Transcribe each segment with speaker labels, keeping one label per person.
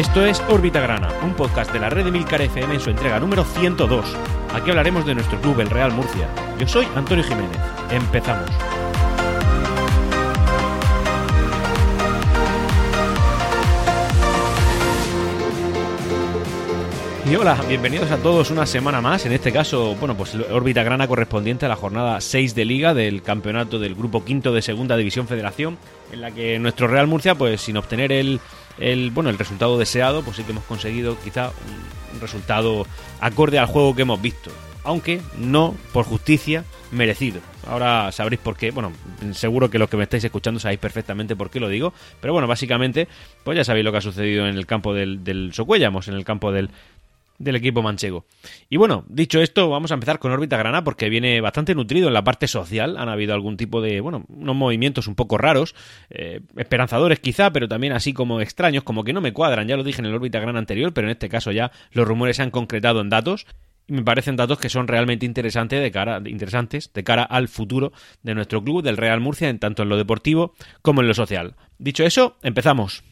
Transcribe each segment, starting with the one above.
Speaker 1: Esto es Órbita Grana, un podcast de la red de Milcar FM en su entrega número 102. Aquí hablaremos de nuestro club, el Real Murcia. Yo soy Antonio Jiménez. Empezamos. Y hola, bienvenidos a todos una semana más. En este caso, bueno, pues órbita grana correspondiente a la jornada 6 de Liga del campeonato del Grupo Quinto de Segunda División Federación, en la que nuestro Real Murcia, pues sin obtener el, el, bueno, el resultado deseado, pues sí que hemos conseguido quizá un resultado acorde al juego que hemos visto. Aunque no por justicia merecido. Ahora sabréis por qué. Bueno, seguro que los que me estáis escuchando sabéis perfectamente por qué lo digo. Pero bueno, básicamente, pues ya sabéis lo que ha sucedido en el campo del, del Socuellamos, en el campo del, del equipo manchego. Y bueno, dicho esto, vamos a empezar con órbita grana porque viene bastante nutrido en la parte social. Han habido algún tipo de, bueno, unos movimientos un poco raros, eh, esperanzadores quizá, pero también así como extraños, como que no me cuadran. Ya lo dije en el órbita grana anterior, pero en este caso ya los rumores se han concretado en datos. Y me parecen datos que son realmente interesantes de cara, interesantes de cara al futuro de nuestro club, del Real Murcia, en tanto en lo deportivo como en lo social. Dicho eso, empezamos.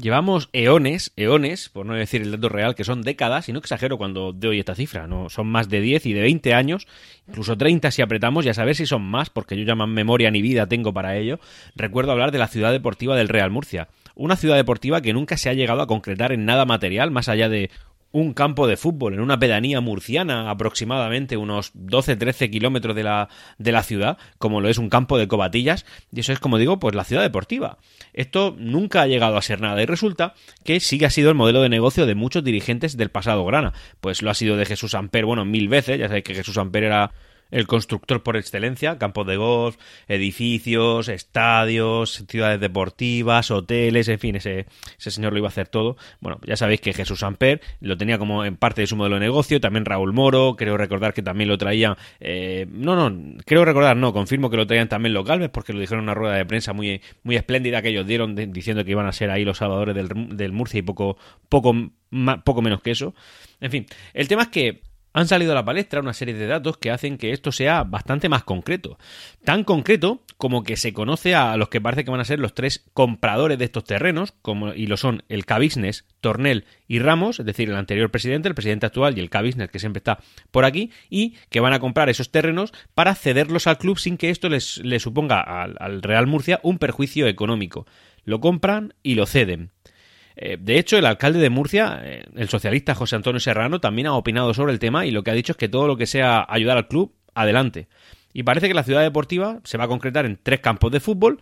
Speaker 1: Llevamos eones, eones, por no decir el dato real, que son décadas, y no exagero cuando doy esta cifra, no son más de 10 y de 20 años, incluso 30 si apretamos, y a saber si son más, porque yo ya más memoria ni vida tengo para ello, recuerdo hablar de la ciudad deportiva del Real Murcia. Una ciudad deportiva que nunca se ha llegado a concretar en nada material, más allá de un campo de fútbol en una pedanía murciana, aproximadamente unos 12-13 kilómetros de la, de la ciudad, como lo es un campo de cobatillas, y eso es, como digo, pues la ciudad deportiva. Esto nunca ha llegado a ser nada, y resulta que sí que ha sido el modelo de negocio de muchos dirigentes del pasado grana. Pues lo ha sido de Jesús Amper, bueno, mil veces, ya sabéis que Jesús Amper era el constructor por excelencia, campos de golf, edificios, estadios, ciudades deportivas, hoteles, en fin, ese, ese señor lo iba a hacer todo. Bueno, ya sabéis que Jesús Amper lo tenía como en parte de su modelo de negocio, también Raúl Moro, creo recordar que también lo traían, eh, no, no, creo recordar, no, confirmo que lo traían también los Galvez, porque lo dijeron en una rueda de prensa muy, muy espléndida que ellos dieron diciendo que iban a ser ahí los salvadores del, del Murcia y poco, poco, poco menos que eso. En fin, el tema es que han salido a la palestra una serie de datos que hacen que esto sea bastante más concreto. Tan concreto como que se conoce a los que parece que van a ser los tres compradores de estos terrenos, como, y lo son el Cabisnes, Tornel y Ramos, es decir, el anterior presidente, el presidente actual y el Cabisnes que siempre está por aquí, y que van a comprar esos terrenos para cederlos al club sin que esto les, suponga al Real Murcia un perjuicio económico. Lo compran y lo ceden. Eh, de hecho, el alcalde de Murcia, eh, el socialista José Antonio Serrano, también ha opinado sobre el tema y lo que ha dicho es que todo lo que sea ayudar al club, adelante. Y parece que la ciudad deportiva se va a concretar en tres campos de fútbol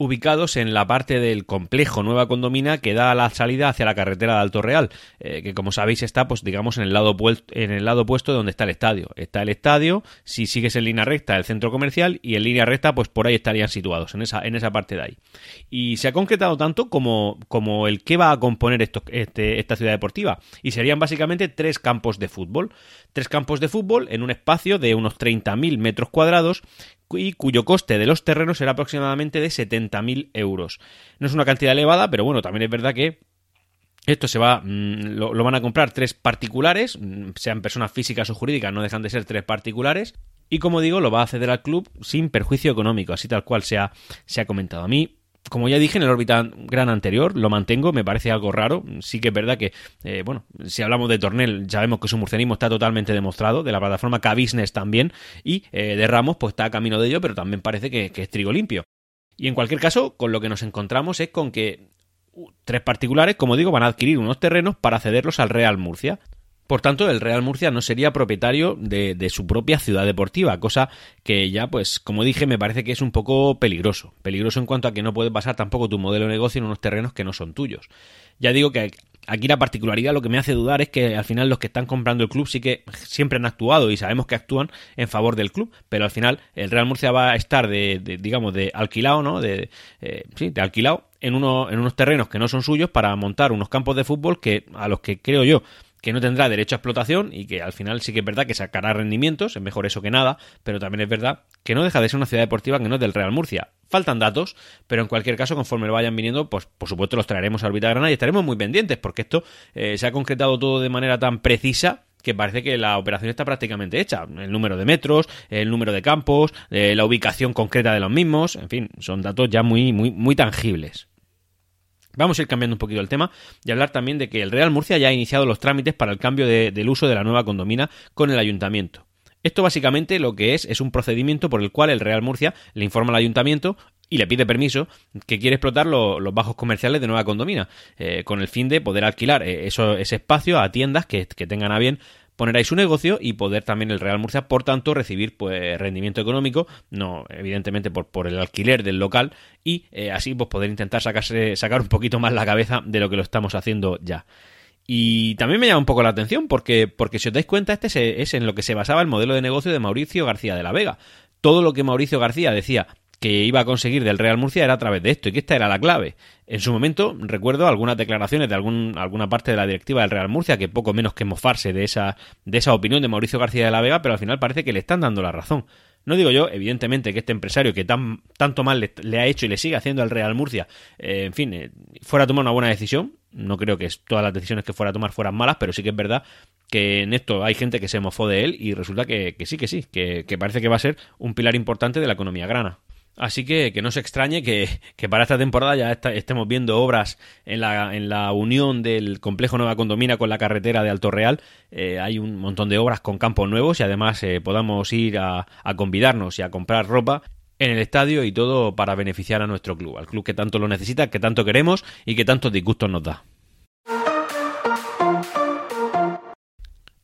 Speaker 1: ubicados en la parte del complejo Nueva Condomina que da la salida hacia la carretera de Alto Real, eh, que como sabéis está, pues digamos, en el lado en el lado opuesto de donde está el estadio. Está el estadio, si sigues en línea recta, el centro comercial, y en línea recta, pues por ahí estarían situados, en esa, en esa parte de ahí. Y se ha concretado tanto como, como el que va a componer este, esta ciudad deportiva. Y serían básicamente tres campos de fútbol. Tres campos de fútbol en un espacio de unos 30.000 metros cuadrados y cuyo coste de los terrenos será aproximadamente de 70.000 euros. No es una cantidad elevada, pero bueno, también es verdad que esto se va, mm, lo, van a comprar tres particulares, mm, sean personas físicas o jurídicas, no dejan de ser tres particulares. Y como digo, lo va a ceder al club sin perjuicio económico, así tal cual se ha, se ha comentado. A mí como ya dije en el órbita gran anterior, lo mantengo, me parece algo raro. Sí que es verdad que, eh, bueno, si hablamos de Tornel, sabemos que su murcianismo está totalmente demostrado, de la plataforma K-Business también, y eh, de Ramos, pues está a camino de ello, pero también parece que, que es trigo limpio. Y en cualquier caso, con lo que nos encontramos es con que tres particulares, como digo, van a adquirir unos terrenos para cederlos al Real Murcia. Por tanto, el Real Murcia no sería propietario de, su propia ciudad deportiva, cosa que ya, pues, como dije, me parece que es un poco peligroso. Peligroso en cuanto a que no puedes basar tampoco tu modelo de negocio en unos terrenos que no son tuyos. Ya digo que aquí la particularidad lo que me hace dudar es que al final los que están comprando el club sí que siempre han actuado y sabemos que actúan en favor del club, pero al final el Real Murcia va a estar de, digamos, de alquilado, ¿no? De, eh, sí, de alquilado en, en unos terrenos que no son suyos para montar unos campos de fútbol que a los que creo yo que no tendrá derecho a explotación y que al final sí que es verdad que sacará rendimientos, es mejor eso que nada, pero también es verdad que no deja de ser una ciudad deportiva que no es del Real Murcia. Faltan datos, pero en cualquier caso, conforme lo vayan viniendo, pues por supuesto los traeremos a Orbita Grana y estaremos muy pendientes, porque esto eh, se ha concretado todo de manera tan precisa que parece que la operación está prácticamente hecha. El número de metros, el número de campos, eh, la ubicación concreta de los mismos, en fin, son datos ya muy, muy, muy tangibles. Vamos a ir cambiando un poquito el tema y hablar también de que el Real Murcia ya ha iniciado los trámites para el cambio del uso de la nueva condomina con el ayuntamiento. Esto básicamente lo que es es un procedimiento por el cual el Real Murcia le informa al ayuntamiento y le pide permiso que quiere explotar los bajos comerciales de Nueva Condomina, eh, con el fin de poder alquilar eh, ese espacio a tiendas que, tengan a bien poner ahí su negocio y poder también el Real Murcia, por tanto, recibir pues rendimiento económico, no evidentemente por, por el alquiler del local y eh, así pues poder intentar sacarse, sacar un poquito más la cabeza de lo que lo estamos haciendo ya. Y también me llama un poco la atención porque, porque si os dais cuenta, este es en lo que se basaba el modelo de negocio de Mauricio García de la Vega. Todo lo que Mauricio García decía que iba a conseguir del Real Murcia era a través de esto y que esta era la clave. En su momento recuerdo algunas declaraciones de algún, alguna parte de la directiva del Real Murcia que poco menos que mofarse de esa, de esa opinión de Mauricio García de la Vega, pero al final parece que le están dando la razón. No digo yo, evidentemente, que este empresario que tan, tanto mal le, ha hecho y le sigue haciendo al Real Murcia, eh, en fin, eh, fuera a tomar una buena decisión. No creo que todas las decisiones que fuera a tomar fueran malas, pero sí que es verdad que en esto hay gente que se mofó de él y resulta que, sí, que sí, que, que parece que va a ser un pilar importante de la economía grana. Así que que no se extrañe que, para esta temporada ya estemos viendo obras en la, en la unión del complejo Nueva Condomina con la carretera de Alto Real. Eh, hay un montón de obras con campos nuevos y además eh, podamos ir a, a convidarnos y a comprar ropa en el estadio y todo para beneficiar a nuestro club, al club que tanto lo necesita, que tanto queremos y que tantos disgustos nos da.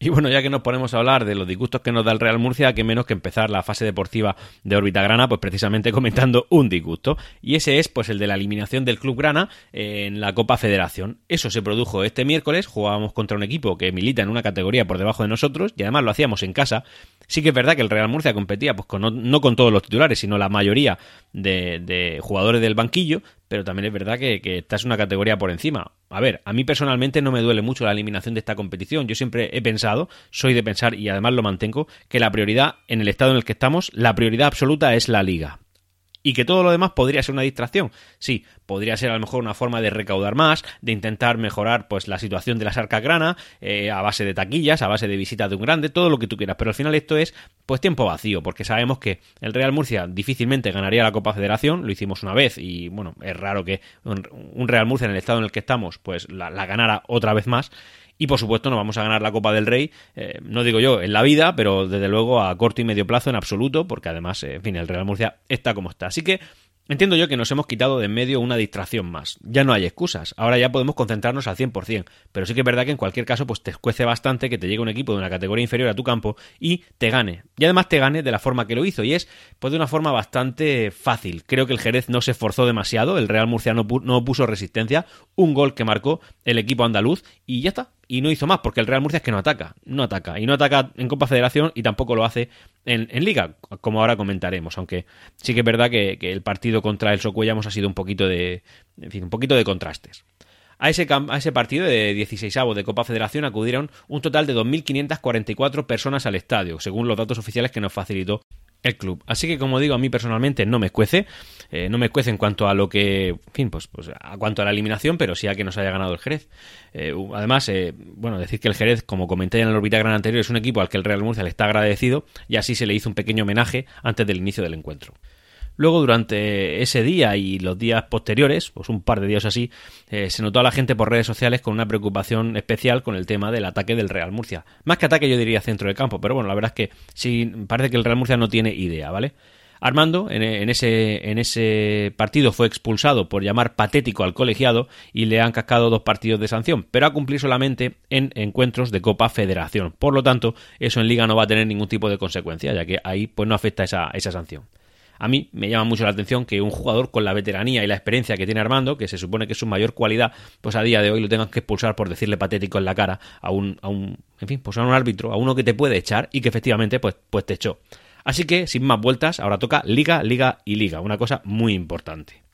Speaker 1: Y bueno, ya que nos ponemos a hablar de los disgustos que nos da el Real Murcia, que menos que empezar la fase deportiva de órbita grana, pues precisamente comentando un disgusto. Y ese es pues el de la eliminación del Club Grana en la Copa Federación. Eso se produjo este miércoles, jugábamos contra un equipo que milita en una categoría por debajo de nosotros y además lo hacíamos en casa. Sí que es verdad que el Real Murcia competía pues no, con todos los titulares, sino la mayoría de, jugadores del banquillo, pero también es verdad que, que esta es una categoría por encima. A ver, a mí personalmente no me duele mucho la eliminación de esta competición. Yo siempre he pensado, soy de pensar y además lo mantengo, que la prioridad en el estado en el que estamos, la prioridad absoluta es la liga y que todo lo demás podría ser una distracción. Sí, podría ser a lo mejor una forma de recaudar más, de intentar mejorar pues la situación de las arcas grana, eh, a base de taquillas, a base de visitas de un grande, todo lo que tú quieras. Pero al final esto es pues tiempo vacío, porque sabemos que el Real Murcia difícilmente ganaría la Copa Federación, lo hicimos una vez y bueno, es raro que un Real Murcia en el estado en el que estamos pues la, la ganara otra vez más. Y por supuesto no vamos a ganar la Copa del Rey, eh, no digo yo en la vida, pero desde luego a corto y medio plazo en absoluto, porque además, eh, en fin, el Real Murcia está como está. Así que Entiendo yo que nos hemos quitado de en medio una distracción más. Ya no hay excusas. Ahora ya podemos concentrarnos al 100%. Pero sí que es verdad que en cualquier caso pues te escuece bastante que te llegue un equipo de una categoría inferior a tu campo y te gane. Y además te gane de la forma que lo hizo. Y es pues de una forma bastante fácil. Creo que el Jerez no se esforzó demasiado. El Real Murcia no, no puso resistencia. Un gol que marcó el equipo andaluz y ya está y no hizo más porque el Real Murcia es que no ataca, no ataca y no ataca en Copa Federación y tampoco lo hace en, Liga, como ahora comentaremos, aunque sí que es verdad que, el partido contra el Socuellamos ha sido un poquito de, en un poquito de contrastes. A ese, a ese partido de 16 de Copa Federación acudieron un total de 2.544 personas al estadio, según los datos oficiales que nos facilitó el club. Así que, como digo, a mí personalmente no me escuece. Eh, no me escuece en cuanto a lo que. En fin, pues, pues a cuanto a la eliminación, pero sí a que nos haya ganado el Jerez. Eh, además, eh, bueno, decir que el Jerez, como comenté en el Orbita Gran anterior, es un equipo al que el Real Murcia le está agradecido y así se le hizo un pequeño homenaje antes del inicio del encuentro. Luego, durante ese día y los días posteriores, pues un par de días así, eh, se notó a la gente por redes sociales con una preocupación especial con el tema del ataque del Real Murcia. Más que ataque, yo diría centro de campo, pero bueno, la verdad es que sí, parece que el Real Murcia no tiene idea, ¿vale? Armando en, ese, en ese partido fue expulsado por llamar patético al colegiado y le han cascado dos partidos de sanción, pero a cumplir solamente en encuentros de Copa Federación. Por lo tanto, eso en Liga no va a tener ningún tipo de consecuencia, ya que ahí pues no afecta esa, esa sanción. A mí me llama mucho la atención que un jugador con la veteranía y la experiencia que tiene Armando, que se supone que es su mayor cualidad, pues a día de hoy lo tengan que expulsar por decirle patético en la cara a un, a un en fin, pues a un árbitro, a uno que te puede echar y que efectivamente pues, pues te echó. Así que, sin más vueltas, ahora toca liga, liga y liga, una cosa muy importante.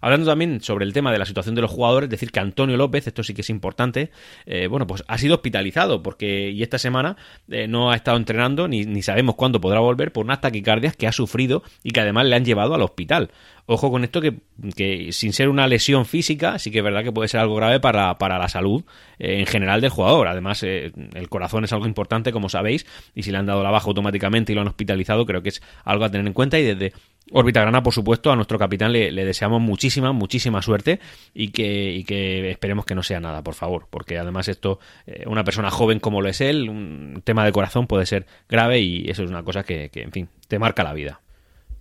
Speaker 1: Hablando también sobre el tema de la situación de los jugadores, decir que Antonio López, esto sí que es importante, eh, bueno, pues ha sido hospitalizado porque y esta semana eh, no ha estado entrenando ni, ni, sabemos cuándo podrá volver por unas taquicardias que ha sufrido y que además le han llevado al hospital. Ojo con esto que, que sin ser una lesión física, sí que es verdad que puede ser algo grave para, para la salud eh, en general del jugador. Además, el corazón es algo importante, como sabéis, y si le han dado la baja automáticamente y lo han hospitalizado, creo que es algo a tener en cuenta y desde Órbita Grana, por supuesto, a nuestro capitán le, deseamos muchísima, muchísima suerte y que, que, esperemos que no sea nada, por favor, porque además esto, eh, una persona joven como lo es él, un tema de corazón puede ser grave y eso es una cosa que, en fin, te marca la vida.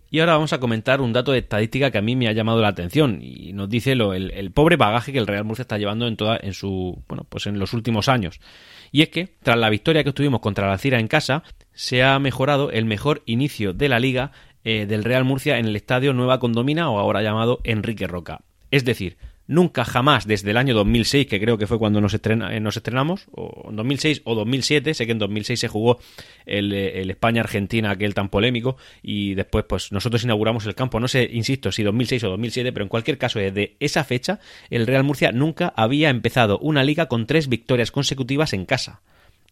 Speaker 1: Y ahora vamos a comentar un dato de estadística que a mí me ha llamado la atención y nos dice lo, el, pobre bagaje que el Real Murcia está llevando en toda, en su, bueno, pues en los últimos años. Y es que, tras la victoria que obtuvimos contra la Cira en casa, se ha mejorado el mejor inicio de la liga eh, del Real Murcia en el estadio Nueva Condomina o ahora llamado Enrique Roca. Es decir, nunca jamás desde el año 2006, que creo que fue cuando nos, eh, nos estrenamos, o en 2006 o 2007, sé que en 2006 se jugó el, eh, el España-Argentina, aquel tan polémico, y después pues nosotros inauguramos el campo, no sé, insisto, si 2006 o 2007, pero en cualquier caso desde esa fecha el Real Murcia nunca había empezado una liga con tres victorias consecutivas en casa.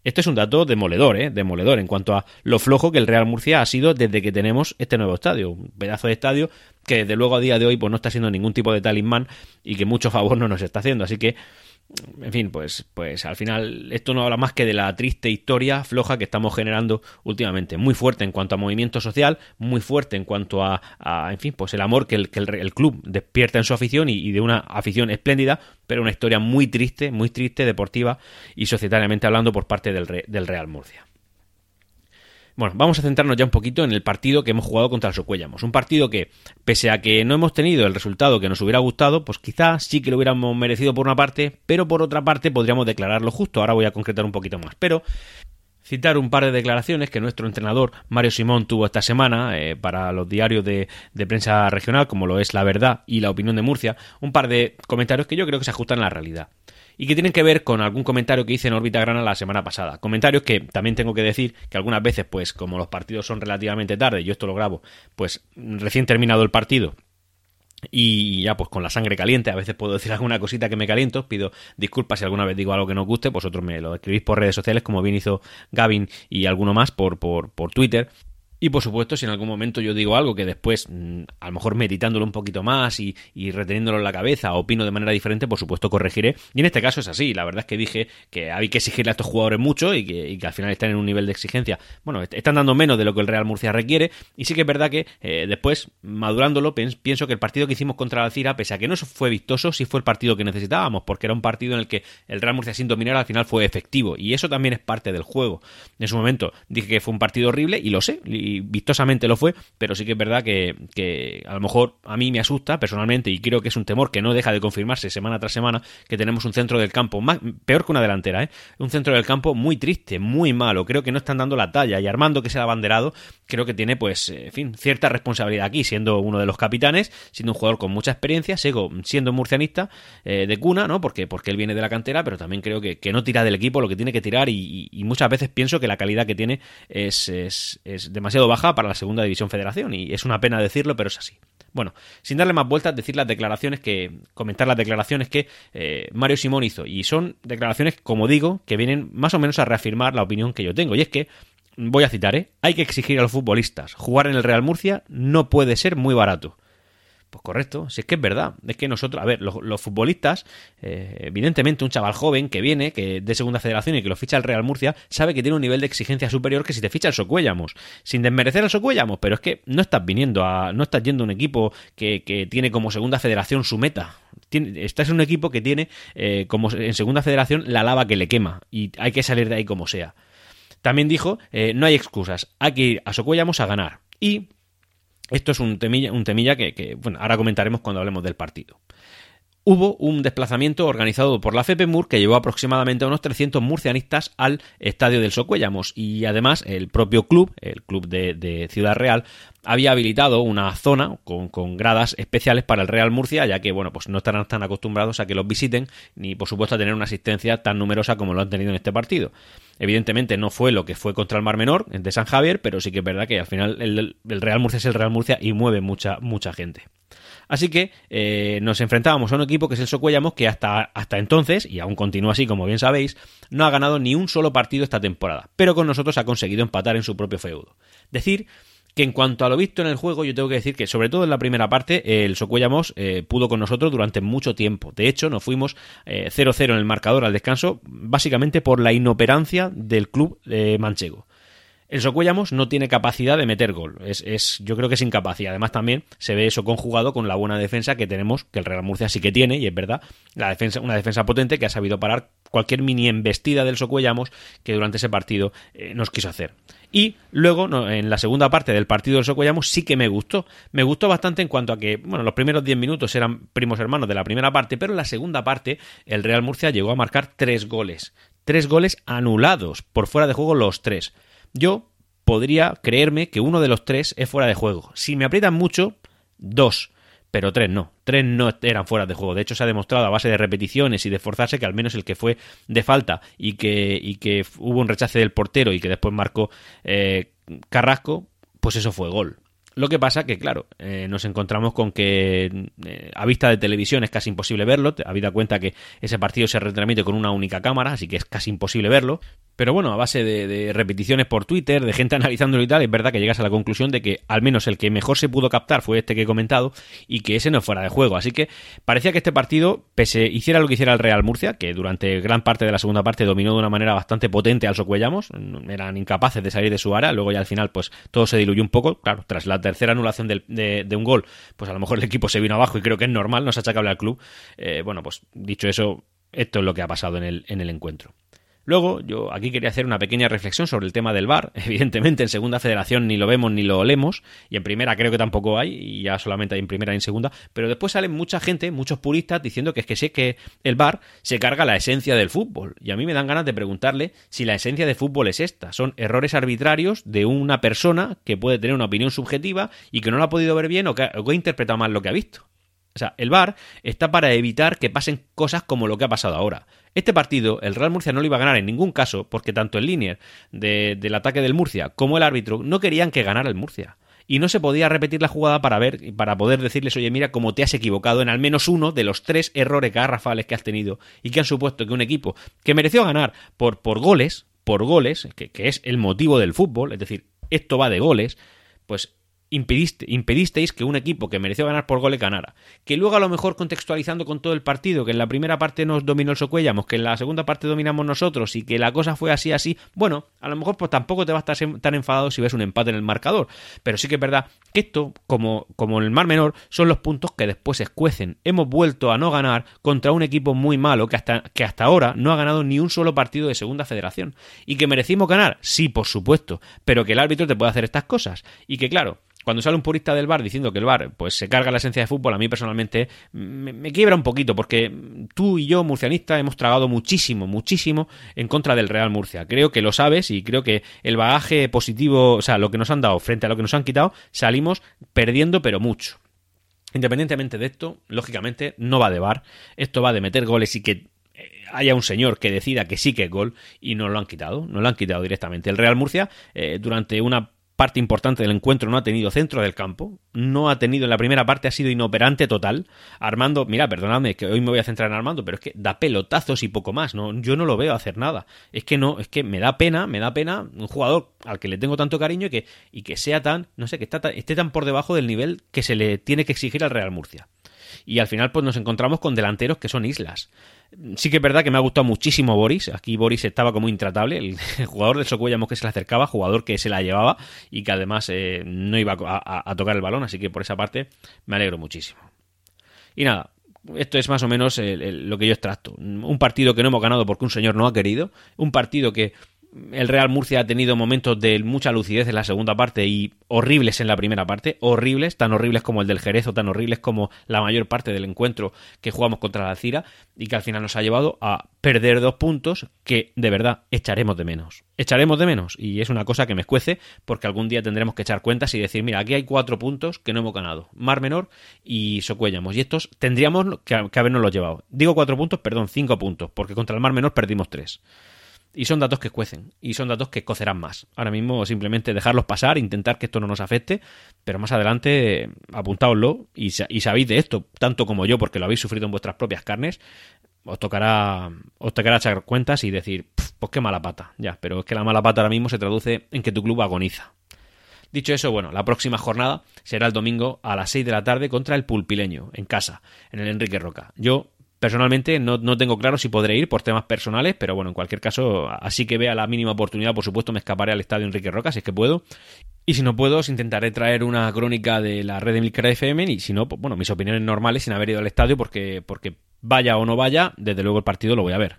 Speaker 1: Esto es un dato demoledor, ¿eh? Demoledor en cuanto a lo flojo que el Real Murcia ha sido desde que tenemos este nuevo estadio. Un pedazo de estadio que desde luego a día de hoy pues no está siendo ningún tipo de talismán y que mucho favor no nos está haciendo. Así que en fin, pues, pues al final esto no habla más que de la triste historia floja que estamos generando últimamente. Muy fuerte en cuanto a movimiento social, muy fuerte en cuanto a, en fin, pues el amor que el, que el, club despierta en su afición y, de una afición espléndida, pero una historia muy triste, muy triste, deportiva y societariamente hablando por parte del, del Real Murcia. Bueno, vamos a centrarnos ya un poquito en el partido que hemos jugado contra el Socuellamos. Un partido que, pese a que no hemos tenido el resultado que nos hubiera gustado, pues quizás sí que lo hubiéramos merecido por una parte, pero por otra parte podríamos declararlo justo. Ahora voy a concretar un poquito más. Pero citar un par de declaraciones que nuestro entrenador Mario Simón tuvo esta semana eh, para los diarios de, de, prensa regional, como lo es La Verdad y La Opinión de Murcia, un par de comentarios que yo creo que se ajustan a la realidad y que tienen que ver con algún comentario que hice en órbita grana la semana pasada. Comentarios que también tengo que decir que algunas veces, pues como los partidos son relativamente tarde, yo esto lo grabo, pues recién terminado el partido y ya pues con la sangre caliente, a veces puedo decir alguna cosita que me caliento, pido disculpas si alguna vez digo algo que no os guste, vosotros me lo escribís por redes sociales como bien hizo Gavin y alguno más por, por, por Twitter y por supuesto, si en algún momento yo digo algo que después, mm, a lo mejor meditándolo un poquito más y, reteniéndolo en la cabeza, opino de manera diferente, por supuesto corregiré. Y en este caso es así. La verdad es que dije que hay que exigirle a estos jugadores mucho y que, al final están en un nivel de exigencia. Bueno, están dando menos de lo que el Real Murcia requiere. Y sí que es verdad que eh, después, madurándolo, pienso que el partido que hicimos contra la Cira, pese a que no fue vistoso, sí fue el partido que necesitábamos, porque era un partido en el que el Real Murcia sin dominar al final fue efectivo. Y eso también es parte del juego. En su momento dije que fue un partido horrible y lo sé vistosamente lo fue, pero sí que es verdad que, a lo mejor a mí me asusta personalmente y creo que es un temor que no deja de confirmarse semana tras semana que tenemos un centro del campo más, peor que una delantera, ¿eh? un centro del campo muy triste, muy malo, creo que no están dando la talla y Armando que sea abanderado creo que tiene pues, en fin, cierta responsabilidad aquí, siendo uno de los capitanes, siendo un jugador con mucha experiencia, siendo murcianista eh, de cuna, ¿no? Porque, porque él viene de la cantera, pero también creo que, que no tira del equipo lo que tiene que tirar y, y muchas veces pienso que la calidad que tiene es, es, es demasiado baja para la segunda división federación y es una pena decirlo, pero es así. Bueno, sin darle más vueltas, decir las declaraciones que. comentar las declaraciones que eh, Mario Simón hizo. Y son declaraciones, como digo, que vienen más o menos a reafirmar la opinión que yo tengo. Y es que, voy a citar, ¿eh? Hay que exigir a los futbolistas. Jugar en el Real Murcia no puede ser muy barato. Pues correcto, si es que es verdad. Es que nosotros, a ver, los, futbolistas, eh, evidentemente un chaval joven que viene, que de segunda federación y que lo ficha el Real Murcia, sabe que tiene un nivel de exigencia superior que si te ficha el Socuellamos. Sin desmerecer al Socuellamos, pero es que no estás viniendo a. no estás yendo a un equipo que, que tiene como segunda federación su meta. estás en un equipo que tiene eh, como en segunda federación la lava que le quema. Y hay que salir de ahí como sea. También dijo, eh, no hay excusas, hay que ir a Socuellamos a ganar. Y esto es un temilla, un temilla que, bueno, ahora comentaremos cuando hablemos del partido. Hubo un desplazamiento organizado por la FEPEMUR que llevó aproximadamente a unos 300 murcianistas al estadio del Socuellamos y además el propio club, el club de, Ciudad Real, había habilitado una zona con, con, gradas especiales para el Real Murcia, ya que, bueno, pues no estarán tan acostumbrados a que los visiten, ni por supuesto a tener una asistencia tan numerosa como lo han tenido en este partido. Evidentemente no fue lo que fue contra el Mar Menor de San Javier, pero sí que es verdad que al final el, Real Murcia es el Real Murcia y mueve mucha, mucha gente. Así que eh, nos enfrentábamos a un equipo que es el Socuellamos que hasta, hasta entonces, y aún continúa así como bien sabéis, no ha ganado ni un solo partido esta temporada, pero con nosotros ha conseguido empatar en su propio feudo. Decir que en cuanto a lo visto en el juego, yo tengo que decir que, sobre todo en la primera parte, el Socuellamos eh, pudo con nosotros durante mucho tiempo. De hecho, nos fuimos 0-0 eh, en el marcador al descanso, básicamente por la inoperancia del club manchego. El Socuellamos no tiene capacidad de meter gol. Es, es, yo creo que es incapaz. Y además también se ve eso conjugado con la buena defensa que tenemos, que el Real Murcia sí que tiene, y es verdad, la defensa, una defensa potente que ha sabido parar cualquier mini embestida del Socuellamos que durante ese partido eh, nos quiso hacer. Y luego, en la segunda parte del partido del Socuellamos, sí que me gustó. Me gustó bastante en cuanto a que, bueno, los primeros 10 minutos eran primos hermanos de la primera parte, pero en la segunda parte el Real Murcia llegó a marcar tres goles. Tres goles anulados, por fuera de juego los tres. Yo podría creerme que uno de los tres es fuera de juego. Si me aprietan mucho, dos. Pero tres no. Tres no eran fuera de juego. De hecho, se ha demostrado a base de repeticiones y de esforzarse que al menos el que fue de falta y que, y que hubo un rechace del portero y que después marcó eh, Carrasco, pues eso fue gol. Lo que pasa que, claro, eh, nos encontramos con que eh, a vista de televisión es casi imposible verlo, habida cuenta que ese partido se retransmite con una única cámara, así que es casi imposible verlo. Pero bueno, a base de, repeticiones por Twitter, de gente analizándolo y tal, es verdad que llegas a la conclusión de que al menos el que mejor se pudo captar fue este que he comentado y que ese no fuera de juego. Así que parecía que este partido, pese hiciera lo que hiciera el Real Murcia, que durante gran parte de la segunda parte dominó de una manera bastante potente al Socuellamos, eran incapaces de salir de su área, luego ya al final pues todo se diluyó un poco, claro, tras la tercera anulación de, un gol, pues a lo mejor el equipo se vino abajo y creo que es normal, no se achacable al club. Eh, bueno, pues dicho eso, esto es lo que ha pasado en el, en el encuentro. Luego, yo aquí quería hacer una pequeña reflexión sobre el tema del VAR. Evidentemente, en segunda federación ni lo vemos ni lo olemos, y en primera creo que tampoco hay, y ya solamente hay en primera y en segunda, pero después sale mucha gente, muchos puristas, diciendo que es que sé que el VAR se carga la esencia del fútbol. Y a mí me dan ganas de preguntarle si la esencia del fútbol es esta. Son errores arbitrarios de una persona que puede tener una opinión subjetiva y que no lo ha podido ver bien o que o que ha interpretado mal lo que ha visto. O sea, el VAR está para evitar que pasen cosas como lo que ha pasado ahora. Este partido, el Real Murcia no lo iba a ganar en ningún caso, porque tanto el línea del ataque del Murcia como el árbitro no querían que ganara el Murcia. Y no se podía repetir la jugada para ver, para poder decirles, oye, mira cómo te has equivocado en al menos uno de los tres errores garrafales que has tenido y que han supuesto que un equipo que mereció ganar por, por goles, por goles, que, que es el motivo del fútbol, es decir, esto va de goles, pues impediste, impedisteis que un equipo que mereció ganar por goles ganara. Que luego a lo mejor contextualizando con todo el partido, que en la primera parte nos dominó el Socuellamos, que en la segunda parte dominamos nosotros y que la cosa fue así, así, bueno, a lo mejor pues tampoco te vas a estar tan enfadado si ves un empate en el marcador. Pero sí que es verdad que esto, como, como en el Mar Menor, son los puntos que después se escuecen. Hemos vuelto a no ganar contra un equipo muy malo que hasta, que hasta ahora no ha ganado ni un solo partido de segunda federación. ¿Y que merecimos ganar? Sí, por supuesto, pero que el árbitro te puede hacer estas cosas. Y que claro, cuando sale un purista del bar diciendo que el bar pues se carga la esencia de fútbol, a mí personalmente me, quiebra un poquito, porque tú y yo, murcianistas, hemos tragado muchísimo, muchísimo en contra del Real Murcia. Creo que lo sabes y creo que el bagaje positivo, o sea, lo que nos han dado frente a lo que nos han quitado, salimos perdiendo, pero mucho. Independientemente de esto, lógicamente no va de bar, esto va de meter goles y que eh, haya un señor que decida que sí que es gol y no lo han quitado, no lo han quitado directamente. El Real Murcia, eh, durante una parte importante del encuentro no ha tenido centro del campo, no ha tenido en la primera parte, ha sido inoperante total. Armando, mira, perdóname que hoy me voy a centrar en Armando, pero es que da pelotazos y poco más, no, yo no lo veo hacer nada. Es que no, es que me da pena, me da pena un jugador al que le tengo tanto cariño y que, y que sea tan, no sé, que está esté tan por debajo del nivel que se le tiene que exigir al Real Murcia y al final pues nos encontramos con delanteros que son islas. Sí que es verdad que me ha gustado muchísimo Boris, aquí Boris estaba como intratable, el, jugador del Socuellamos que se le acercaba, jugador que se la llevaba y que además eh, no iba a, tocar el balón, así que por esa parte me alegro muchísimo. Y nada, esto es más o menos lo que yo extracto. Un partido que no hemos ganado porque un señor no ha querido, un partido que el Real Murcia ha tenido momentos de mucha lucidez en la segunda parte y horribles en la primera parte, horribles, tan horribles como el del Jerez o tan horribles como la mayor parte del encuentro que jugamos contra la Cira y que al final nos ha llevado a perder dos puntos que de verdad echaremos de menos. Echaremos de menos y es una cosa que me escuece porque algún día tendremos que echar cuentas y decir, mira, aquí hay cuatro puntos que no hemos ganado, Mar Menor y Socuellamos y estos tendríamos que, habernos los llevado. Digo cuatro puntos, perdón, cinco puntos, porque contra el Mar Menor perdimos tres. Y son datos que cuecen, y son datos que cocerán más. Ahora mismo simplemente dejarlos pasar, intentar que esto no nos afecte, pero más adelante apuntaoslo y, sabéis de esto, tanto como yo, porque lo habéis sufrido en vuestras propias carnes, os tocará, os tocará echar cuentas y decir, pues qué mala pata, ya, pero es que la mala pata ahora mismo se traduce en que tu club agoniza. Dicho eso, bueno, la próxima jornada será el domingo a las 6 de la tarde contra el Pulpileño, en casa, en el Enrique Roca. Yo Personalmente no, no, tengo claro si podré ir por temas personales, pero bueno, en cualquier caso, así que vea la mínima oportunidad, por supuesto, me escaparé al estadio Enrique Roca, si es que puedo. Y si no puedo, os intentaré traer una crónica de la red de Milcar FM y si no, pues, bueno, mis opiniones normales sin haber ido al estadio porque, porque vaya o no vaya, desde luego el partido lo voy a ver.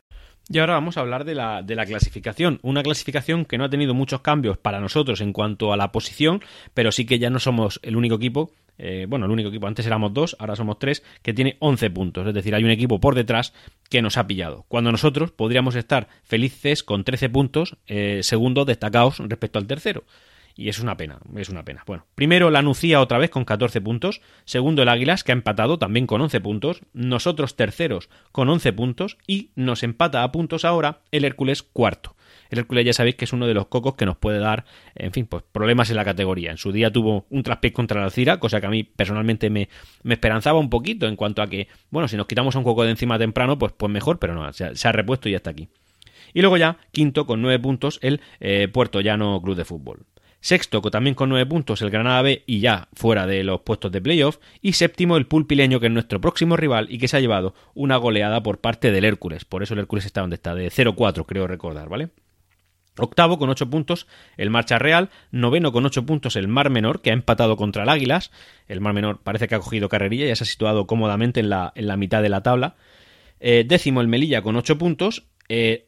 Speaker 1: Y ahora vamos a hablar de la, de la clasificación. Una clasificación que no ha tenido muchos cambios para nosotros en cuanto a la posición, pero sí que ya no somos el único equipo eh, bueno, el único equipo, antes éramos dos, ahora somos tres, que tiene 11 puntos. Es decir, hay un equipo por detrás que nos ha pillado. Cuando nosotros podríamos estar felices con 13 puntos, eh, segundos destacados respecto al tercero. Y es una pena, es una pena. Bueno, primero la Nucía otra vez con 14 puntos, segundo el Águilas que ha empatado también con 11 puntos, nosotros terceros con 11 puntos y nos empata a puntos ahora el Hércules cuarto. El Hércules ya sabéis que es uno de los cocos que nos puede dar, en fin, pues problemas en la categoría. En su día tuvo un traspié contra la Cira, cosa que a mí personalmente me, esperanzaba un poquito en cuanto a que, bueno, si nos quitamos a un coco de encima temprano, pues, pues mejor, pero no, se ha, repuesto y ya está aquí. Y luego ya, quinto con nueve puntos, el eh, Puerto Llano Club de Fútbol. Sexto, también con nueve puntos, el Granada B y ya fuera de los puestos de playoff. Y séptimo, el Pulpileño, que es nuestro próximo rival y que se ha llevado una goleada por parte del Hércules. Por eso el Hércules está donde está, de 0-4, creo recordar, ¿vale? Octavo con 8 puntos el Marcha Real, noveno con 8 puntos el Mar Menor, que ha empatado contra el Águilas. El Mar Menor parece que ha cogido carrerilla y ya se ha situado cómodamente en la, en la mitad de la tabla. Eh, décimo el Melilla con 8 puntos. Eh,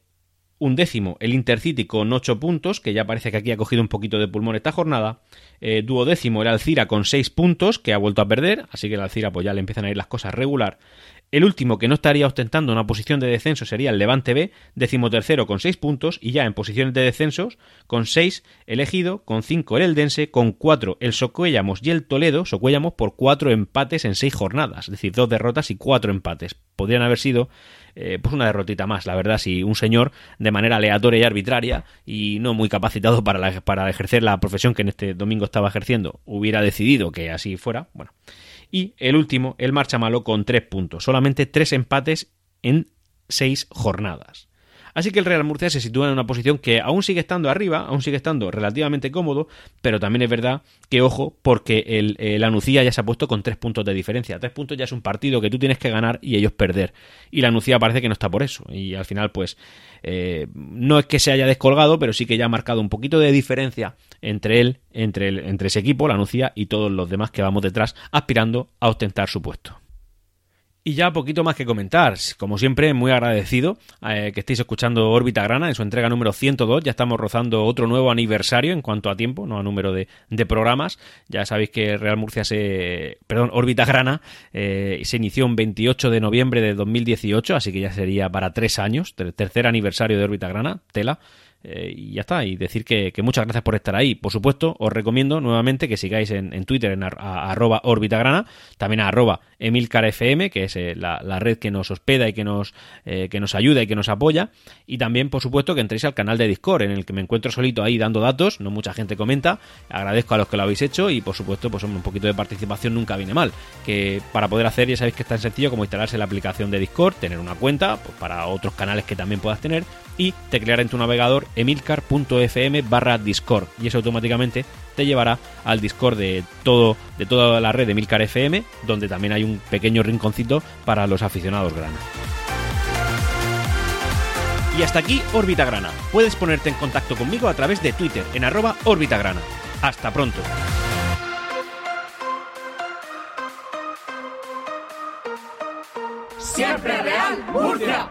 Speaker 1: un décimo el Intercity con 8 puntos, que ya parece que aquí ha cogido un poquito de pulmón esta jornada. Eh, duodécimo el Alcira con 6 puntos, que ha vuelto a perder, así que el Alcira pues ya le empiezan a ir las cosas regular. El último que no estaría ostentando una posición de descenso sería el Levante B, decimotercero con 6 puntos y ya en posiciones de descensos con 6 elegido, con 5 el Eldense, con 4 el Socuellamos y el Toledo, Socuellamos por 4 empates en 6 jornadas, es decir, 2 derrotas y 4 empates. Podrían haber sido eh, pues una derrotita más, la verdad, si un señor de manera aleatoria y arbitraria y no muy capacitado para, para ejercer la profesión que en este domingo estaba ejerciendo hubiera decidido que así fuera, bueno. Y el último, el Marcha Malo, con tres puntos. Solamente tres empates en seis jornadas. Así que el Real Murcia se sitúa en una posición que aún sigue estando arriba, aún sigue estando relativamente cómodo, pero también es verdad que, ojo, porque el, el Anuncia ya se ha puesto con tres puntos de diferencia. Tres puntos ya es un partido que tú tienes que ganar y ellos perder. Y la Anuncia parece que no está por eso. Y al final, pues, eh, no es que se haya descolgado, pero sí que ya ha marcado un poquito de diferencia entre él, entre, el, entre ese equipo, la Anuncia, y todos los demás que vamos detrás, aspirando a ostentar su puesto. Y ya poquito más que comentar. Como siempre, muy agradecido eh, que estéis escuchando Órbita Grana en su entrega número 102. Ya estamos rozando otro nuevo aniversario en cuanto a tiempo, no a número de, programas. Ya sabéis que Real Murcia se. Perdón, Órbita Grana eh, se inició un 28 de noviembre de 2018, así que ya sería para tres años. Tercer aniversario de Órbita Grana, tela. Eh, y ya está, y decir que, muchas gracias por estar ahí. Por supuesto, os recomiendo nuevamente que sigáis en, Twitter en arroba orbitagrana, también a arroba emilcarfm, que es eh, la, red que nos hospeda y que nos, eh, que nos ayuda y que nos apoya. Y también, por supuesto, que entréis al canal de Discord, en el que me encuentro solito ahí dando datos, no mucha gente comenta. Agradezco a los que lo habéis hecho y, por supuesto, pues un poquito de participación nunca viene mal. Que para poder hacer, ya sabéis que es tan sencillo como instalarse la aplicación de Discord, tener una cuenta, pues para otros canales que también puedas tener, y teclear en tu navegador emilcar.fm barra Discord y eso automáticamente te llevará al Discord de todo de toda la red de Emilcar FM donde también hay un pequeño rinconcito para los aficionados grana. Y hasta aquí Órbita Grana. Puedes ponerte en contacto conmigo a través de Twitter en arroba Grana. Hasta pronto.
Speaker 2: Siempre Real Murcia.